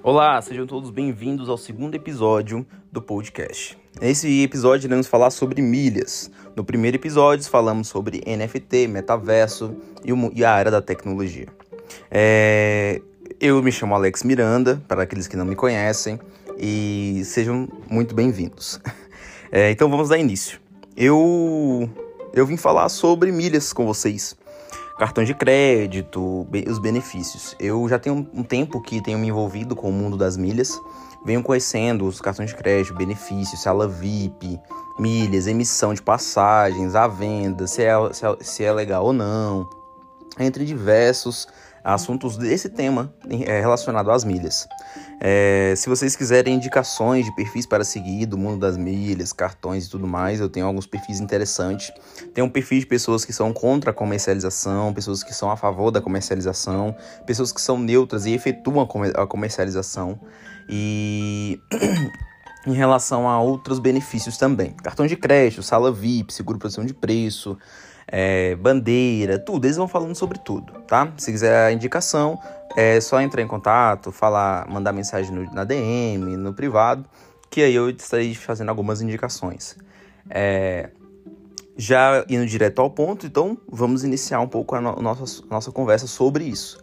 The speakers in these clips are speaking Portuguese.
Olá, sejam todos bem-vindos ao segundo episódio do podcast. Nesse episódio iremos falar sobre milhas. No primeiro episódio falamos sobre NFT, metaverso e a área da tecnologia. É... Eu me chamo Alex Miranda, para aqueles que não me conhecem, e sejam muito bem-vindos. É, então vamos dar início. Eu, eu vim falar sobre milhas com vocês cartão de crédito, os benefícios. Eu já tenho um tempo que tenho me envolvido com o mundo das milhas, venho conhecendo os cartões de crédito, benefícios, sala VIP, milhas, emissão de passagens, a venda, se é, se é, se é legal ou não, entre diversos assuntos desse tema é, relacionado às milhas. É, se vocês quiserem indicações de perfis para seguir do mundo das milhas, cartões e tudo mais, eu tenho alguns perfis interessantes. Tem um perfil de pessoas que são contra a comercialização, pessoas que são a favor da comercialização, pessoas que são neutras e efetuam a comercialização. E em relação a outros benefícios também. Cartão de crédito, sala VIP, seguro proteção de preço, é, bandeira, tudo. Eles vão falando sobre tudo, tá? Se quiser a indicação, é só entrar em contato, falar, mandar mensagem no, na DM, no privado, que aí eu estarei fazendo algumas indicações. É, já indo direto ao ponto, então vamos iniciar um pouco a, no, nossa, nossa conversa sobre isso.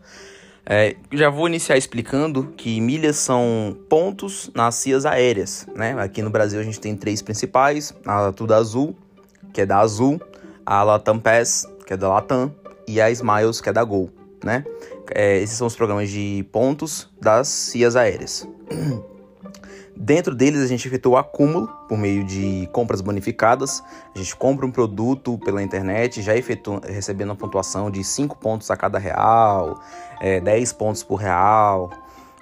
É, já vou iniciar explicando que milhas são pontos nas cias aéreas, né? Aqui no Brasil a gente tem três principais, a Tudo Azul, que é da Azul, a Latam Pass, que é da Latam, e a Smiles, que é da Gol, né? É, esses são os programas de pontos das cias aéreas. Dentro deles, a gente efetua o acúmulo por meio de compras bonificadas. A gente compra um produto pela internet, já efetua, recebendo a pontuação de 5 pontos a cada real, é, 10 pontos por real,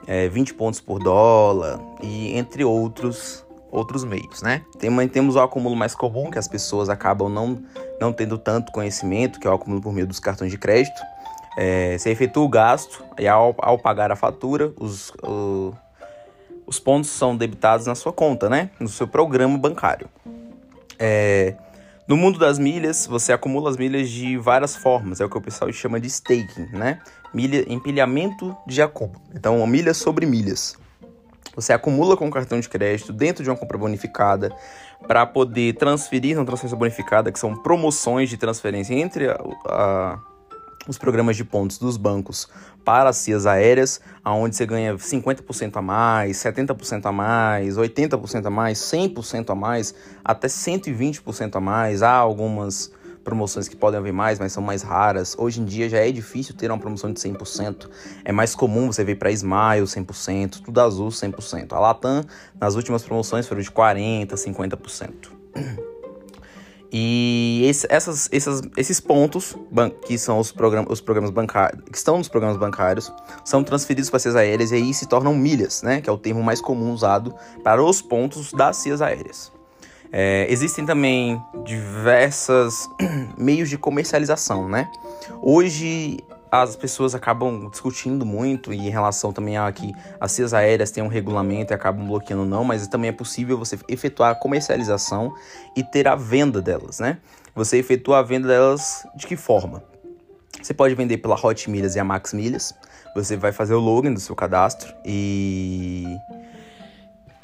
é, 20 pontos por dólar, e entre outros outros meios, né? Tem, temos o acúmulo mais comum, que as pessoas acabam não, não tendo tanto conhecimento, que é o acúmulo por meio dos cartões de crédito. É, você efetua o gasto e ao, ao pagar a fatura, os, o, os pontos são debitados na sua conta, né? No seu programa bancário. É, no mundo das milhas, você acumula as milhas de várias formas, é o que o pessoal chama de staking, né? Milha, empilhamento de acúmulo. Então, milhas sobre milhas. Você acumula com o cartão de crédito dentro de uma compra bonificada para poder transferir na transferência bonificada, que são promoções de transferência entre a, a, os programas de pontos dos bancos para as cias aéreas, aonde você ganha 50% a mais, 70% a mais, 80% a mais, 100% a mais, até 120% a mais. Há algumas promoções que podem haver mais, mas são mais raras. Hoje em dia já é difícil ter uma promoção de 100%. É mais comum você ver para Smile 100%, tudo azul 100%. A Latam, nas últimas promoções, foram de 40%, 50%. E esse, essas, essas, esses pontos, que são os, program os programas bancários, que estão nos programas bancários, são transferidos para cias aéreas e aí se tornam milhas, né? Que é o termo mais comum usado para os pontos das cias aéreas. É, existem também diversas meios de comercialização, né? Hoje as pessoas acabam discutindo muito em relação também a que as cias aéreas têm um regulamento e acabam bloqueando não, mas também é possível você efetuar a comercialização e ter a venda delas, né? Você efetua a venda delas de que forma? Você pode vender pela Hot Milhas e a Max Milhas. Você vai fazer o login do seu cadastro e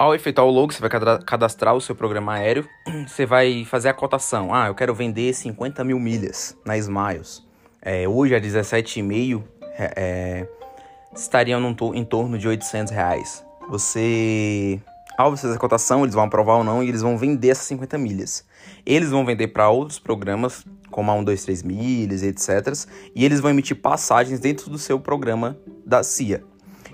ao efetuar o logo, você vai cadastrar o seu programa aéreo, você vai fazer a cotação. Ah, eu quero vender 50 mil milhas na Smiles. É, hoje, a 17,5, é, é, estariam em torno de 800 reais. Você, ao fazer a cotação, eles vão aprovar ou não e eles vão vender essas 50 milhas. Eles vão vender para outros programas, como a 1, 2, 3 milhas, etc. E eles vão emitir passagens dentro do seu programa da CIA.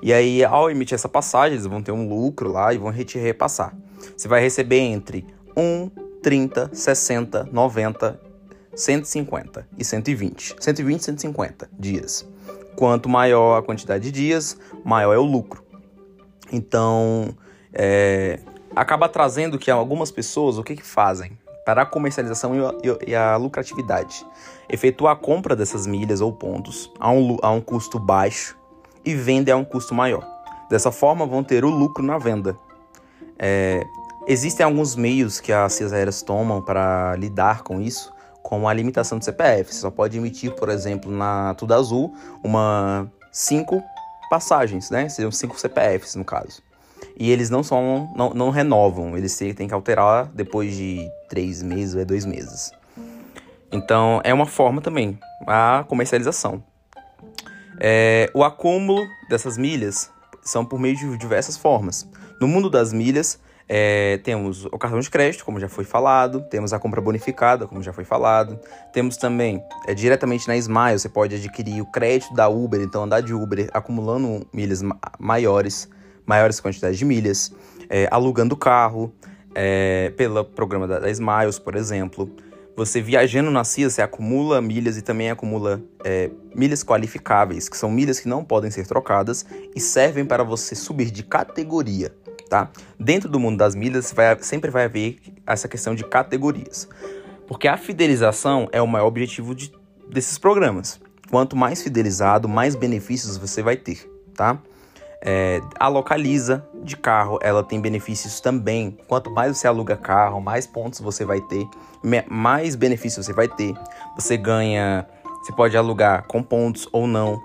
E aí, ao emitir essa passagem, eles vão ter um lucro lá e vão te repassar. Você vai receber entre 1, 30, 60, 90, 150 e 120. 120 e 150 dias. Quanto maior a quantidade de dias, maior é o lucro. Então, é, acaba trazendo que algumas pessoas, o que, que fazem? Para a comercialização e a, lucratividade. Efetuar a compra dessas milhas ou pontos a um, a um custo baixo e vendem a um custo maior. Dessa forma, vão ter o lucro na venda. É, existem alguns meios que as cias aéreas tomam para lidar com isso, como a limitação do CPF. Você só pode emitir, por exemplo, na Tudo Azul, uma 5 passagens, né? Seriam cinco CPFs no caso. E eles não são, não, não renovam, eles têm que alterar depois de três meses ou é dois meses. Então é uma forma também a comercialização. É, o acúmulo dessas milhas são por meio de diversas formas. No mundo das milhas, é, temos o cartão de crédito, como já foi falado, temos a compra bonificada, como já foi falado, temos também é, diretamente na Smile, você pode adquirir o crédito da Uber, então andar de Uber acumulando milhas maiores, maiores quantidades de milhas, é, alugando carro, é, pelo programa da, da Smiles, por exemplo. Você viajando na CIA, você acumula milhas e também acumula é, milhas qualificáveis, que são milhas que não podem ser trocadas e servem para você subir de categoria, tá? Dentro do mundo das milhas vai, sempre vai haver essa questão de categorias, porque a fidelização é o maior objetivo de, desses programas. Quanto mais fidelizado, mais benefícios você vai ter, tá? É, a localiza de carro, ela tem benefícios também. Quanto mais você aluga carro, mais pontos você vai ter, mais benefícios você vai ter. Você ganha, você pode alugar com pontos ou não.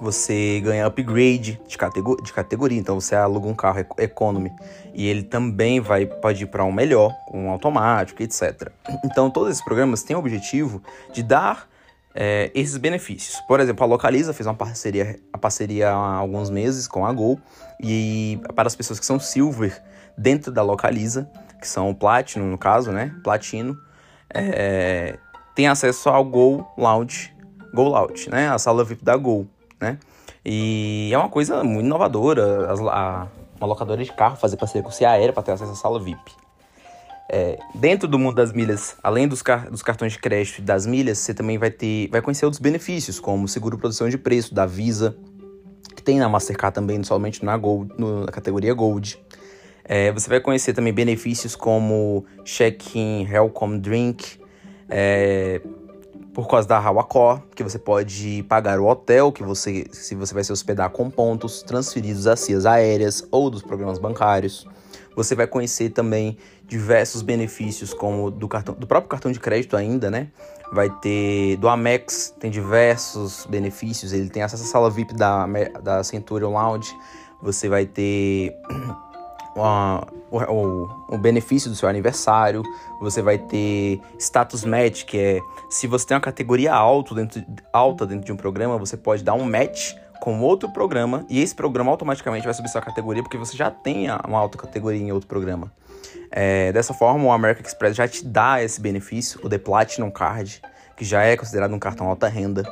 Você ganha upgrade de, categor de categoria, então você aluga um carro economy e ele também vai pode ir para um melhor, um automático, etc. Então todos esses programas têm o objetivo de dar é, esses benefícios. Por exemplo, a Localiza fez uma parceria, a parceria há alguns meses com a Gol e para as pessoas que são Silver dentro da Localiza, que são Platinum no caso, né? Platino, é, tem acesso ao Gol Lounge, Gol Lounge, né? A sala VIP da Gol, né? E é uma coisa muito inovadora, a, uma locadora de carro fazer parceria com o Aérea para ter acesso à sala VIP. É, dentro do mundo das milhas, além dos, car dos cartões de crédito e das milhas, você também vai ter, vai conhecer outros benefícios, como seguro produção de preço da Visa, que tem na Mastercard também, somente na Gold, no, na categoria Gold. É, você vai conhecer também benefícios como check-in, welcome drink, é, por causa da Hawacor, que você pode pagar o hotel que você, se você vai se hospedar com pontos transferidos às cias aéreas ou dos programas bancários. Você vai conhecer também diversos benefícios, como do, cartão, do próprio cartão de crédito ainda, né? Vai ter do Amex, tem diversos benefícios. Ele tem acesso à sala VIP da, da Centurion Lounge. Você vai ter o, o, benefício do seu aniversário. Você vai ter status match, que é se você tem uma categoria alto dentro, alta dentro de um programa, você pode dar um match com outro programa e esse programa automaticamente vai subir sua categoria porque você já tem uma alta categoria em outro programa. É, dessa forma, o American Express já te dá esse benefício, o The Platinum Card, que já é considerado um cartão alta renda.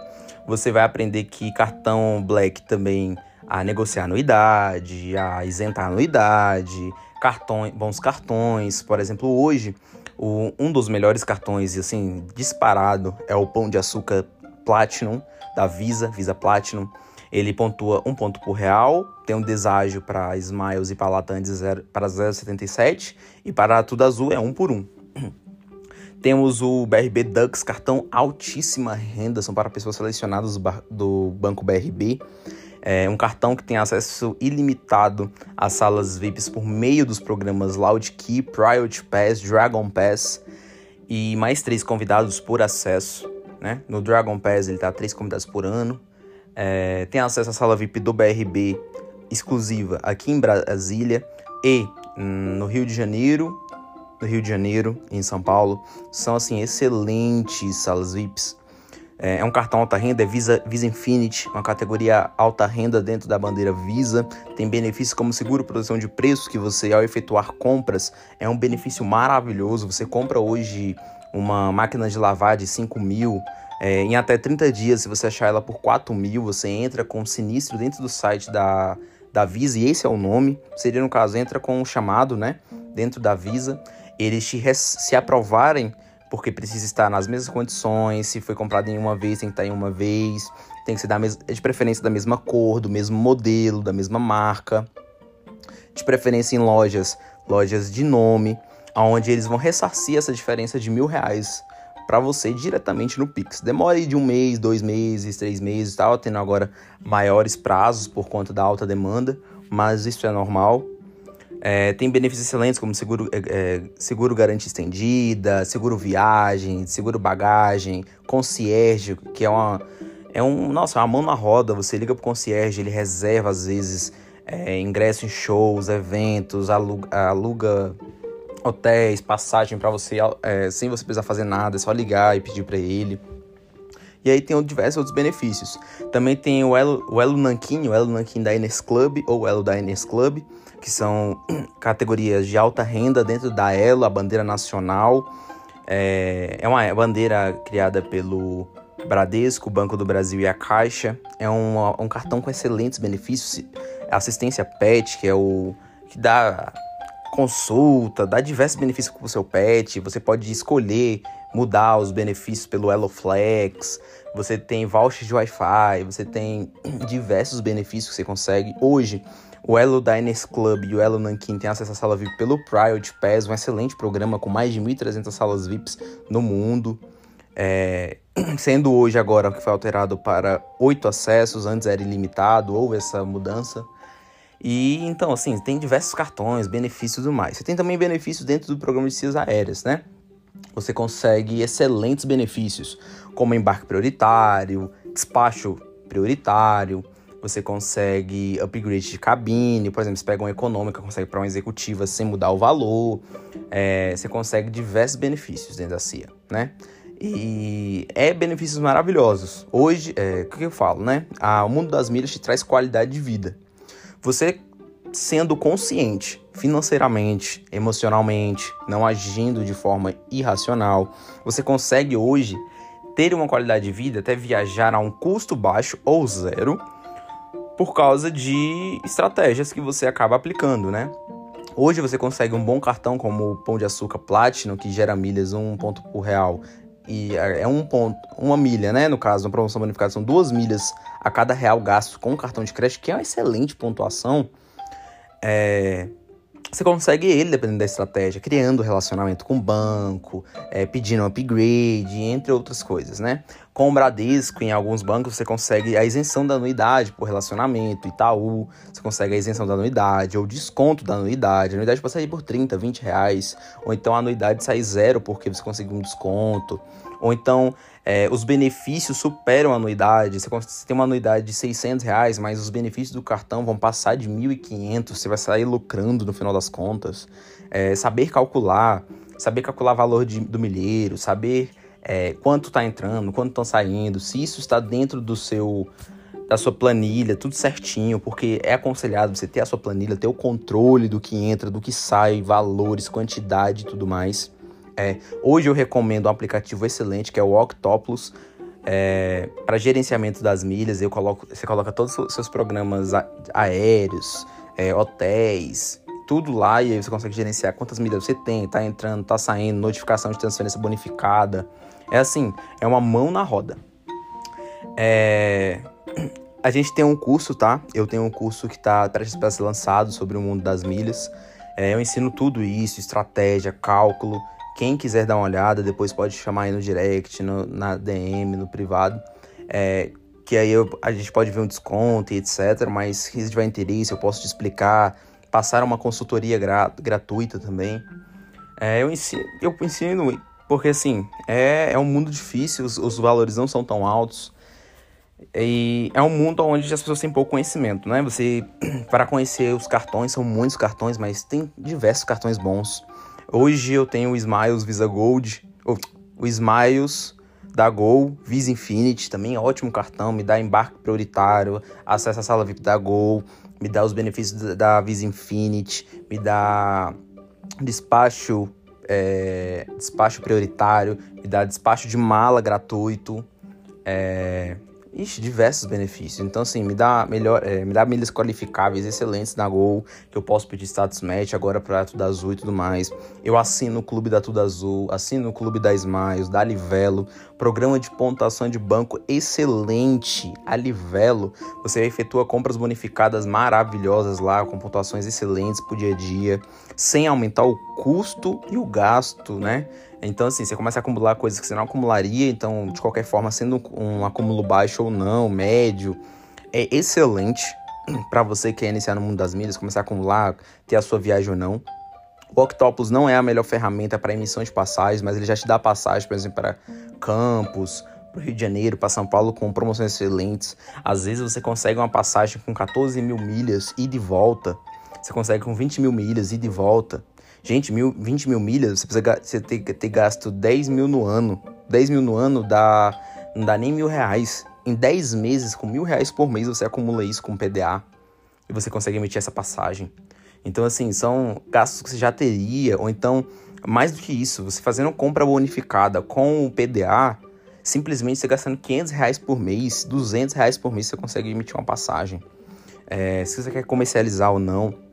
Você vai aprender que cartão Black também a negociar anuidade, a isentar anuidade, cartões, bons cartões. Por exemplo, hoje, o, um dos melhores cartões, assim, disparado, é o Pão de Açúcar Platinum, da Visa, Visa Platinum ele pontua um ponto por real, tem um deságio para Smiles e para Latam para 0,77 e para Tudo Azul é um por um. Temos o BRB Dux, cartão altíssima renda, são para pessoas selecionadas do, banco BRB. É um cartão que tem acesso ilimitado às salas VIPs por meio dos programas Loud Key, Priority Pass, Dragon Pass e mais três convidados por acesso. Né? No Dragon Pass ele tá três convidados por ano, é, tem acesso à sala VIP do BRB exclusiva aqui em Brasília e no Rio de Janeiro, no Rio de Janeiro em São Paulo. São assim excelentes salas VIPs. É, é um cartão alta renda, é Visa, Visa Infinity, uma categoria alta renda dentro da bandeira Visa. Tem benefícios como seguro proteção de preços, que você, ao efetuar compras, é um benefício maravilhoso. Você compra hoje uma máquina de lavar de 5 mil, é, em até 30 dias, se você achar ela por 4 mil, você entra com sinistro dentro do site da, da Visa, e esse é o nome. Seria, no caso, entra com um chamado, né? Dentro da Visa. Eles te se aprovarem, porque precisa estar nas mesmas condições. Se foi comprado em uma vez, tem que estar em uma vez. Tem que ser da de preferência da mesma cor, do mesmo modelo, da mesma marca. De preferência em lojas, lojas de nome, onde eles vão ressarcir essa diferença de mil reais para você diretamente no Pix. Demora de um mês, dois meses, três meses, tal, tendo agora maiores prazos por conta da alta demanda, mas isso é normal. É, tem benefícios excelentes como seguro, é, é seguro garantia estendida, seguro viagem, seguro bagagem, concierge, que é uma, é um, nossa, é uma mão na roda. Você liga pro concierge, ele reserva às vezes é, ingresso em shows, eventos, aluga, aluga hotéis, passagem para você é, sem você precisar fazer nada, é só ligar e pedir para ele. E aí tem diversos outros benefícios. Também tem o Elo, o Elo o Elo Nankin da Ines Club ou o Elo da Ines Club, que são categorias de alta renda dentro da Elo, a bandeira nacional. É, é uma bandeira criada pelo Bradesco, Banco do Brasil e a Caixa. É um, um cartão com excelentes benefícios. Assistência PET, que é o que dá consulta, dá diversos benefícios para o seu pet. Você pode escolher mudar os benefícios pelo HelloFlex. Você tem voucher de Wi-Fi, você tem diversos benefícios que você consegue. Hoje, o Elo Diners Club e o Elo Nankin têm acesso à sala VIP pelo Priority Pass, um excelente programa com mais de 1.300 salas VIPs no mundo. É, sendo hoje agora que foi alterado para oito acessos, antes era ilimitado, houve essa mudança. E então, assim, tem diversos cartões, benefícios e tudo mais. Você tem também benefícios dentro do programa de cias aéreas, né? Você consegue excelentes benefícios, como embarque prioritário, despacho prioritário, você consegue upgrade de cabine, por exemplo, você pega uma econômica, consegue para uma executiva sem mudar o valor, é, você consegue diversos benefícios dentro da CIA, né? E é benefícios maravilhosos. Hoje, é, o que eu falo, né? Ah, o mundo das milhas te traz qualidade de vida. Você sendo consciente financeiramente, emocionalmente, não agindo de forma irracional, você consegue hoje ter uma qualidade de vida, até viajar a um custo baixo ou zero, por causa de estratégias que você acaba aplicando, né? Hoje você consegue um bom cartão como o Pão de Açúcar Platinum, que gera milhas um ponto por real. E é um ponto, uma milha, né? No caso, uma promoção bonificada são duas milhas a cada real gasto com cartão de crédito, que é uma excelente pontuação. É, você consegue ele, dependendo da estratégia, criando relacionamento com o banco, é, pedindo upgrade, entre outras coisas, né? Com o Bradesco, em alguns bancos, você consegue a isenção da anuidade por relacionamento, Itaú, você consegue a isenção da anuidade, ou desconto da anuidade. A anuidade pode sair por 30, 20 reais, ou então a anuidade sai zero porque você conseguiu um desconto. Ou então é, os benefícios superam a anuidade. Você tem uma anuidade de 600 reais, mas os benefícios do cartão vão passar de 1.500. Você vai sair lucrando no final das contas. É, saber calcular, saber calcular valor de, do milheiro, saber é, quanto está entrando, quanto estão saindo, se isso está dentro do seu da sua planilha, tudo certinho, porque é aconselhado você ter a sua planilha, ter o controle do que entra, do que sai, valores, quantidade e tudo mais. É, hoje eu recomendo um aplicativo excelente que é o Octopus. É, para gerenciamento das milhas, eu coloco, você coloca todos os seus programas aéreos, é, hotéis, tudo lá e aí você consegue gerenciar quantas milhas você tem, tá entrando, tá saindo, notificação de transferência bonificada. É assim, é uma mão na roda. É... A gente tem um curso, tá? Eu tenho um curso que está prestes para ser lançado sobre o mundo das milhas. É, eu ensino tudo isso, estratégia, cálculo, quem quiser dar uma olhada, depois pode chamar aí no direct, no, na DM, no privado. É, que aí eu, a gente pode ver um desconto e etc. Mas se tiver interesse, eu posso te explicar. Passar uma consultoria gra gratuita também. É, eu, ensino, eu ensino porque assim, é, é um mundo difícil, os, os valores não são tão altos. E é um mundo onde as pessoas têm pouco conhecimento, né? Você, para conhecer os cartões, são muitos cartões, mas tem diversos cartões bons. Hoje eu tenho o Smiles Visa Gold, o Smiles da Gol, Visa Infinity, também ótimo cartão, me dá embarque prioritário, acesso à sala VIP da Gol, me dá os benefícios da Visa Infinity, me dá despacho, é, despacho prioritário, me dá despacho de mala gratuito, é, Ixi, diversos benefícios. Então, assim, me dá melhor, é, me dá milhas qualificáveis excelentes na Gol, que eu posso pedir status match agora para Tudo Azul e tudo mais. Eu assino o clube da Tudo Azul, assino o clube da Smiles, da Livelo, programa de pontuação de banco excelente. A Livelo, você efetua compras bonificadas maravilhosas lá, com pontuações excelentes pro dia a dia, sem aumentar o custo e o gasto, né? Então, assim, você começa a acumular coisas que você não acumularia, então, de qualquer forma, sendo um acúmulo baixo ou não, médio, é excelente para você que quer iniciar no mundo das milhas, começar a acumular, ter a sua viagem ou não. O Octopus não é a melhor ferramenta para emissão de passagens, mas ele já te dá passagem, por exemplo, para Campos, para o Rio de Janeiro, para São Paulo com promoções excelentes. Às vezes você consegue uma passagem com 14 mil milhas e de volta. Você consegue com 20 mil milhas e de volta. Gente, mil, 20 mil milhas, você precisa você ter, ter gasto 10 mil no ano. 10 mil no ano dá, não dá nem mil reais. Em 10 meses, com mil reais por mês, você acumula isso com PDA e você consegue emitir essa passagem. Então, assim, são gastos que você já teria, ou então, mais do que isso, você fazendo compra bonificada com o PDA, simplesmente você gastando 500 reais por mês, 200 reais por mês, você consegue emitir uma passagem. É, se você quer comercializar ou não,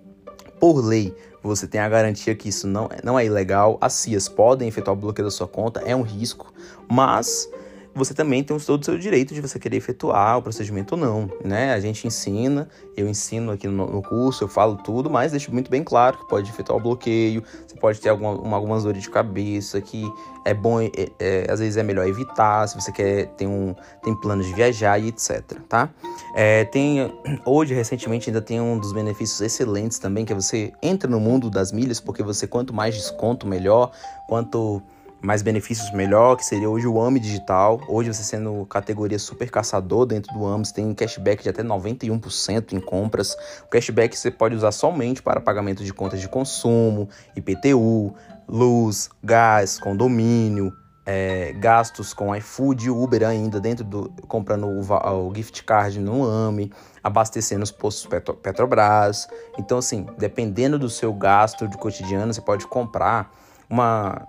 por lei, você tem a garantia que isso não, não é ilegal. As CIAs podem efetuar o bloqueio da sua conta, é um risco, mas você também tem todo o seu direito de você querer efetuar o procedimento ou não, né? A gente ensina, eu ensino aqui no, no, curso, eu falo tudo, mas deixo muito bem claro que pode efetuar o bloqueio, você pode ter alguma, uma, algumas dores de cabeça, que é bom, é, é, às vezes é melhor evitar, se você quer ter um tem planos de viajar e etc, tá? É, tem, hoje, recentemente, ainda tem um dos benefícios excelentes também, que é você entra no mundo das milhas, porque você quanto mais desconto, melhor, quanto mais benefícios melhor, que seria hoje o AMI digital. Hoje você sendo categoria super caçador dentro do AMI, você tem cashback de até 91% em compras. O cashback você pode usar somente para pagamento de contas de consumo, IPTU, luz, gás, condomínio, é, gastos com iFood e Uber ainda dentro do comprando o, o, gift card no AMI, abastecendo os postos Petro, Petrobras. Então assim, dependendo do seu gasto de cotidiano, você pode comprar uma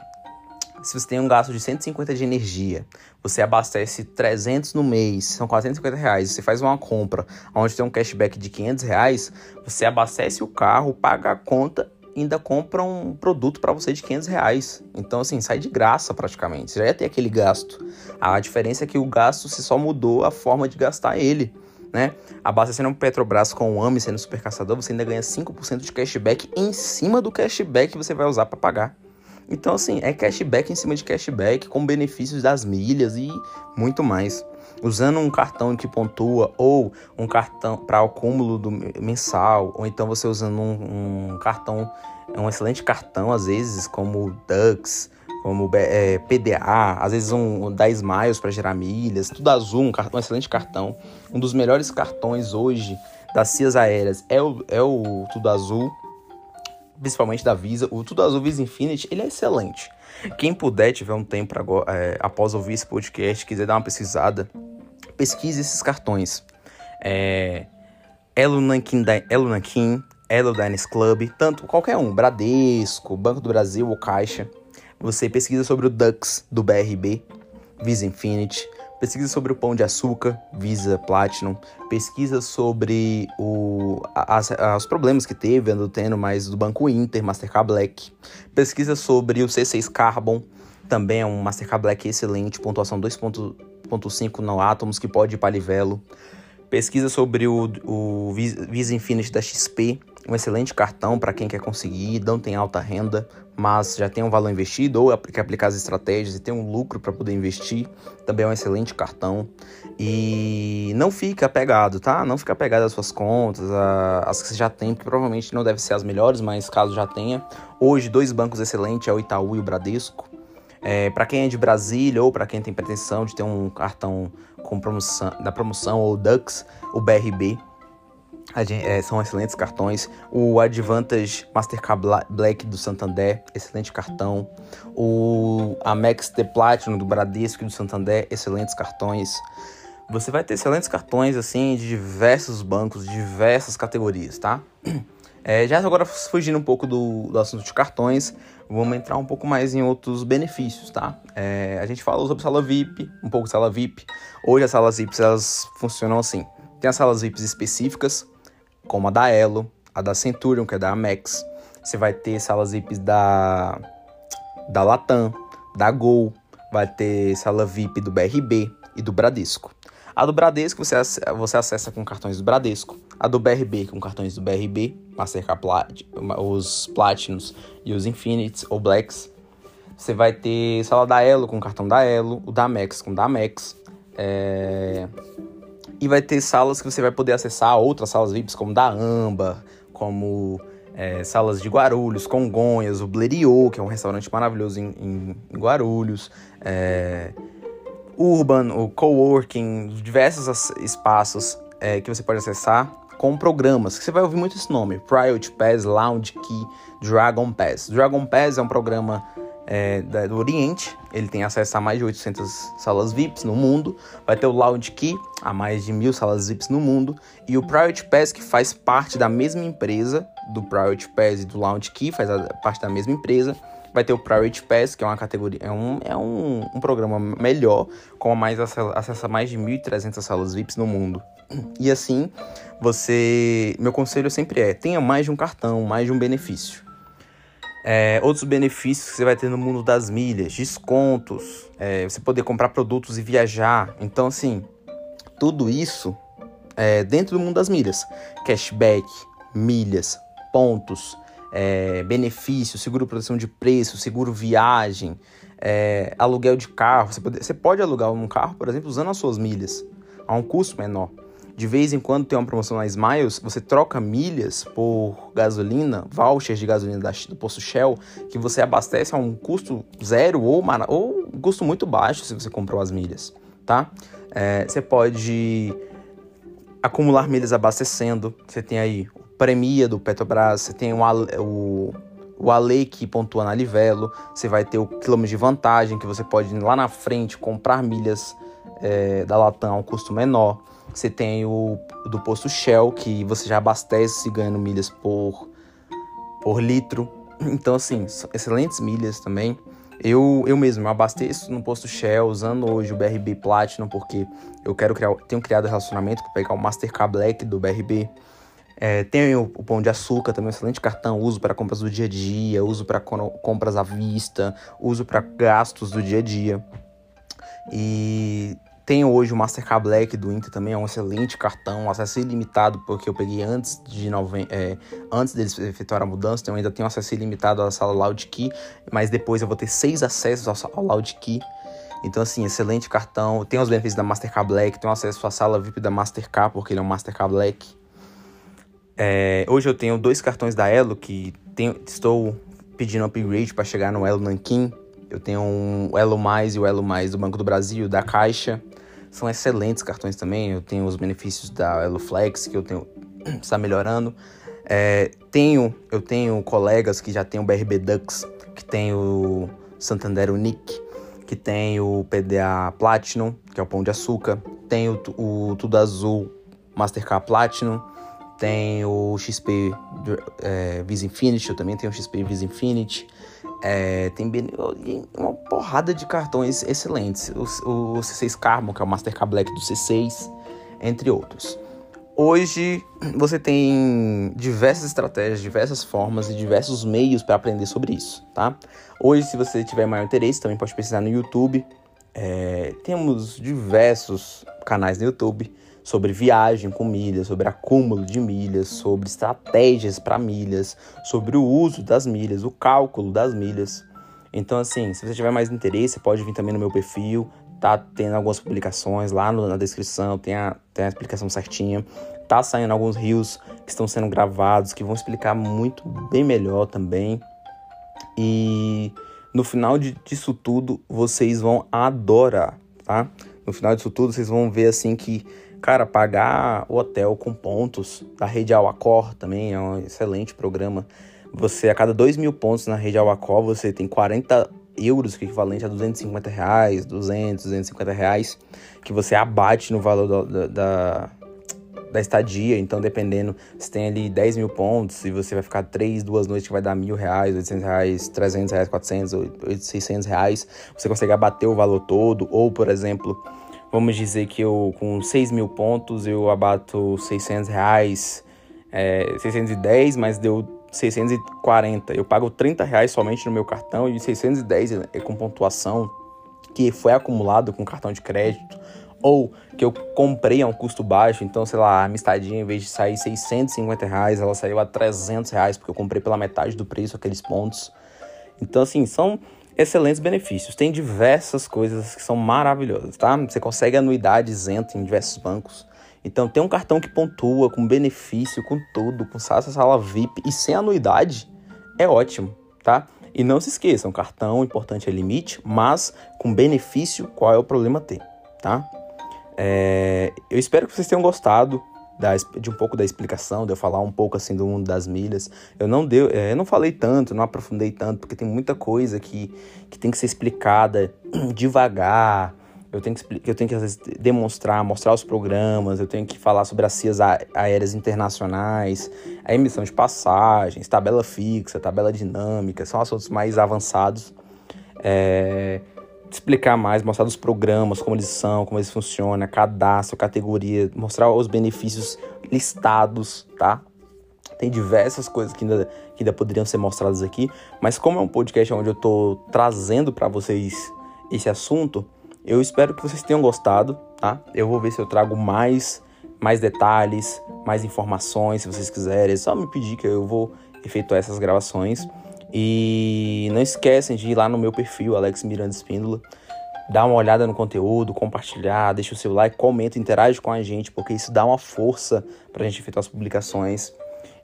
se você tem um gasto de 150 de energia, você abastece 300 no mês, são 450 reais, você faz uma compra onde tem um cashback de 500 reais, você abastece o carro, paga a conta ainda compra um produto para você de 500 reais. Então, assim, sai de graça praticamente. Você já ia ter aquele gasto. A diferença é que o gasto se só mudou a forma de gastar ele. Né? Abastecendo um Petrobras com o AMI sendo super caçador, você ainda ganha 5% de cashback em cima do cashback que você vai usar para pagar. Então, assim, é cashback em cima de cashback, com benefícios das milhas e muito mais. Usando um cartão que pontua ou um cartão para acúmulo do mensal, ou então você usando um, um cartão, um excelente cartão, às vezes, como o Dux, como é, PDA, às vezes um, um 10 miles para gerar milhas, tudo azul, um, cartão, um excelente cartão. Um dos melhores cartões hoje das cias aéreas é o, é o Tudo Azul, principalmente da Visa, o Tudo Azul Visa Infinity, ele é excelente. Quem puder, tiver um tempo agora, é, após ouvir esse podcast, quiser dar uma pesquisada, pesquise esses cartões. É, Elo Nankin, Elo Nankin, Elo Dines Club, tanto qualquer um, Bradesco, Banco do Brasil ou Caixa. Você pesquisa sobre o Dux do BRB, Visa Infinity, pesquisa sobre o pão de açúcar, Visa Platinum, pesquisa sobre o, as, os problemas que teve, ando tendo mais do Banco Inter, Mastercard Black, pesquisa sobre o C6 Carbon, também é um Mastercard Black excelente, pontuação 2.5 no Atomos, que pode ir para Livelo, pesquisa sobre o, o Visa Infinity da XP, um excelente cartão para quem quer conseguir, não tem alta renda, mas já tem um valor investido ou quer aplicar as estratégias e tem um lucro para poder investir, também é um excelente cartão. E não fica apegado, tá? Não fica apegado às suas contas, às que você já tem, porque provavelmente não deve ser as melhores, mas caso já tenha. Hoje, dois bancos excelentes é o Itaú e o Bradesco. É, para quem é de Brasília ou para quem tem pretensão de ter um cartão com promoção, da promoção ou Dux, o BRB é, são excelentes cartões. O Advantage Mastercard Black do Santander, excelente cartão. O Amex The Platinum do Bradesco e do Santander, excelentes cartões. Você vai ter excelentes cartões assim de diversos bancos, de diversas categorias, tá? É, já agora fugindo um pouco do, do assunto de cartões, vamos entrar um pouco mais em outros benefícios, tá? É, a gente falou sobre sala VIP, um pouco de sala VIP. Hoje as salas VIPs elas funcionam assim. Tem as salas VIPs específicas, como a da Elo, a da Centurion, que é da Amex. Você vai ter salas VIPs da, da Latam, da Gol, vai ter sala VIP do BRB e do Bradesco. A do Bradesco você, você acessa com cartões do Bradesco. A do BRB com cartões do BRB, Mastercard Plat, os Platinums e os Infinites ou Blacks. Você vai ter sala da Elo com cartão da Elo, o da Amex com da Amex. É e vai ter salas que você vai poder acessar outras salas VIPs, como da Amba, como é, salas de Guarulhos, Congonhas, o Bleriot, que é um restaurante maravilhoso em, em, em Guarulhos, é, urban, o coworking, diversos espaços é, que você pode acessar com programas, que você vai ouvir muito esse nome, Priority Pass, Lounge Key, Dragon Pass. Dragon Pass é um programa é, do Oriente, ele tem acesso a mais de 800 salas VIPs no mundo, vai ter o Lounge Key, a mais de mil salas VIPs no mundo, e o Priority Pass, que faz parte da mesma empresa, do Priority Pass e do Lounge Key, faz parte da mesma empresa, vai ter o Priority Pass, que é uma categoria, é um, é um, um programa melhor, com mais acesso a mais de 1.300 salas VIPs no mundo. E assim, você, meu conselho sempre é, tenha mais de um cartão, mais de um benefício. É, outros benefícios que você vai ter no mundo das milhas, descontos, é, você poder comprar produtos e viajar. Então, assim, tudo isso é dentro do mundo das milhas. Cashback, milhas, pontos, é, benefícios, seguro proteção de preço, seguro viagem, é, aluguel de carro. Você pode, você pode alugar um carro, por exemplo, usando as suas milhas, a um custo menor. De vez em quando tem uma promoção na Smiles, você troca milhas por gasolina, vouchers de gasolina do posto Shell, que você abastece a um custo zero ou, ou um custo muito baixo se você comprou as milhas, tá? É, você pode acumular milhas abastecendo. Você tem aí o Premia do Petrobras, você tem o, o, o Ale que pontua na Livelo, você vai ter o quilômetro de vantagem, que você pode lá na frente comprar milhas é, da Latam a um custo menor. Você tem o do posto Shell, que você já abastece ganhando milhas por, por litro. Então, assim, excelentes milhas também. Eu, eu mesmo abasteço no posto Shell usando hoje o BRB Platinum porque eu quero criar, tenho criado relacionamento para pegar o Mastercard Black do BRB. É, tenho o, o Pão de Açúcar também, um excelente cartão, uso para compras do dia a dia, uso para compras à vista, uso para gastos do dia a dia. E tenho hoje o Mastercard Black do Inter também, é um excelente cartão, acesso ilimitado, porque eu peguei antes de nove... É, antes deles efetuar a mudança, então eu ainda tenho acesso ilimitado à sala Loud Key, mas depois eu vou ter seis acessos ao, Loud Key. Então, assim, excelente cartão. Tem os benefícios da Mastercard Black, tenho acesso à sala VIP da Mastercard, porque ele é um Mastercard Black. É, hoje eu tenho dois cartões da Elo que tenho, estou pedindo upgrade para chegar no Elo Nankin. Eu tenho um, Elo Mais e o Elo Mais do Banco do Brasil, da Caixa. São excelentes cartões também. Eu tenho os benefícios da Eloflex, que eu tenho está melhorando. É, tenho, eu tenho colegas que já têm o BRB Dux, que tem o Santander Unique, que tem o PDA Platinum, que é o Pão de Açúcar, tem o, o Tudo Azul Mastercard Platinum, tem o XP é, Visa Infinity, eu também tenho o XP Visa Infinity, é, tem uma porrada de cartões excelentes. O, o C6 Carbon, que é o Mastercard Black do C6, entre outros. Hoje você tem diversas estratégias, diversas formas e diversos meios para aprender sobre isso, tá? Hoje, se você tiver maior interesse, também pode pesquisar no YouTube. É, temos diversos canais no YouTube sobre viagem com milhas, sobre acúmulo de milhas, sobre estratégias para milhas, sobre o uso das milhas, o cálculo das milhas. Então, assim, se você tiver mais interesse, pode vir também no meu perfil, tá tendo algumas publicações lá no, na descrição, tem a, tem a explicação certinha. Tá saindo alguns rios que estão sendo gravados, que vão explicar muito bem melhor também. E no final de, disso tudo, vocês vão adorar, tá? No final disso tudo, vocês vão ver assim que Cara, pagar o hotel com pontos da rede Alacor também é um excelente programa. Você, a cada 2 mil pontos na rede Alacor, você tem 40 euros, que é equivalente a 250 reais, 200, 250 reais, que você abate no valor da, da, da estadia. Então, dependendo, você tem ali 10 mil pontos e você vai ficar 3, duas noites que vai dar mil reais, 800 reais, 300 reais, 400, 600 reais. Você consegue abater o valor todo. Ou, por exemplo, Vamos dizer que eu, com 6 mil pontos, eu abato 600 reais, é, 610, mas deu 640. Eu pago 30 reais somente no meu cartão e 610 é com pontuação que foi acumulado com cartão de crédito ou que eu comprei a um custo baixo, então, sei lá, a estadia, em vez de sair 650 reais, ela saiu a 300 reais, porque eu comprei pela metade do preço aqueles pontos. Então, assim, são excelentes benefícios. Tem diversas coisas que são maravilhosas, tá? Você consegue anuidade isenta em diversos bancos. Então tem um cartão que pontua com benefício, com tudo, com sala, sala VIP e sem anuidade, é ótimo, tá? E não se esqueçam, cartão importante é limite, mas com benefício, qual é o problema ter, tá? É, eu espero que vocês tenham gostado da, de um pouco da explicação, de eu falar um pouco assim do mundo das milhas. Eu não deu, é, eu não falei tanto, não aprofundei tanto, porque tem muita coisa que, que tem que ser explicada devagar. Eu tenho que, eu tenho que demonstrar, mostrar os programas, eu tenho que falar sobre as cias aéreas internacionais, a emissão de passagens, tabela fixa, tabela dinâmica, são assuntos mais avançados. É, explicar mais, mostrar os programas, como eles são, como eles funcionam, cadastro, categoria, mostrar os benefícios listados, tá? Tem diversas coisas que ainda, que ainda poderiam ser mostradas aqui, mas como é um podcast onde eu tô trazendo para vocês esse assunto, eu espero que vocês tenham gostado, tá? Eu vou ver se eu trago mais mais detalhes, mais informações, se vocês quiserem, é só me pedir que eu vou efetuar essas gravações. E não esquecem de ir lá no meu perfil, Alex Miranda Espíndola, dar uma olhada no conteúdo, compartilhar, deixa o seu like, comenta, interage com a gente, porque isso dá uma força para a gente efetuar as publicações.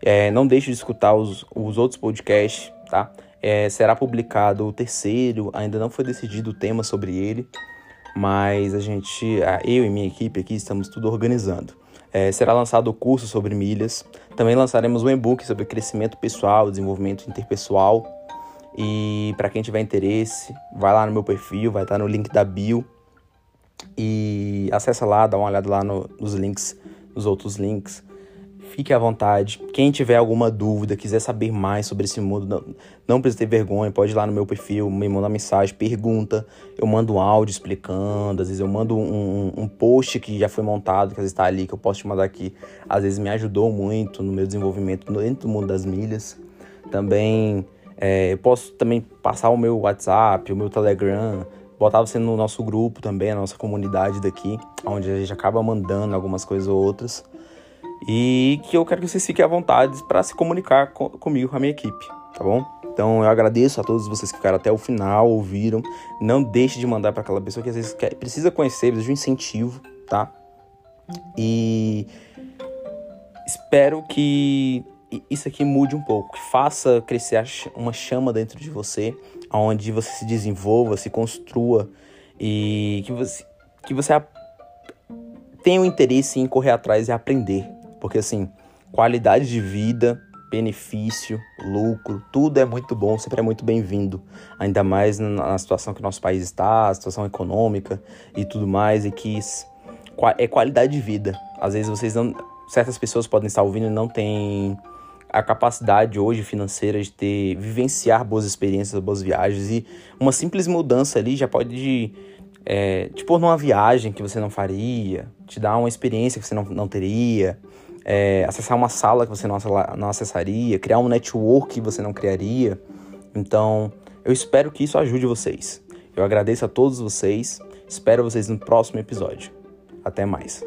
É, não deixe de escutar os, os outros podcasts, tá? É, será publicado o terceiro, ainda não foi decidido o tema sobre ele, mas a gente, eu e minha equipe aqui, estamos tudo organizando. É, será lançado o curso sobre milhas. Também lançaremos um e-book sobre crescimento pessoal, desenvolvimento interpessoal. E para quem tiver interesse, vai lá no meu perfil, vai estar no link da bio. E acessa lá, dá uma olhada lá no, nos links, nos outros links fique à vontade. Quem tiver alguma dúvida, quiser saber mais sobre esse mundo, não, não precisa ter vergonha, pode ir lá no meu perfil, me mandar mensagem, pergunta. Eu mando um áudio explicando, às vezes eu mando um, um post que já foi montado, que às vezes está ali, que eu posso te mandar aqui. Às vezes me ajudou muito no meu desenvolvimento dentro do mundo das milhas. Também é, eu posso também passar o meu WhatsApp, o meu Telegram, botar você no nosso grupo também, a nossa comunidade daqui, onde a gente acaba mandando algumas coisas ou outras e que eu quero que vocês fiquem à vontade para se comunicar com, comigo, com a minha equipe, tá bom? Então eu agradeço a todos vocês que ficaram até o final, ouviram. Não deixe de mandar para aquela pessoa que às vezes quer, precisa conhecer, precisa de um incentivo, tá? E espero que isso aqui mude um pouco, que faça crescer uma chama dentro de você, onde você se desenvolva, se construa e que você, que você tenha o um interesse em correr atrás e aprender, porque assim, qualidade de vida, benefício, lucro, tudo é muito bom, sempre é muito bem-vindo. Ainda mais na situação que nosso país está, a situação econômica e tudo mais, e que é qualidade de vida. Às vezes vocês não. Certas pessoas podem estar ouvindo e não têm a capacidade hoje financeira de ter vivenciar boas experiências, boas viagens e uma simples mudança ali já pode é, te pôr numa viagem que você não faria, te dar uma experiência que você não, não teria, é, acessar uma sala que você não, não acessaria, criar um network que você não criaria. Então, eu espero que isso ajude vocês. Eu agradeço a todos vocês, espero vocês no próximo episódio. Até mais.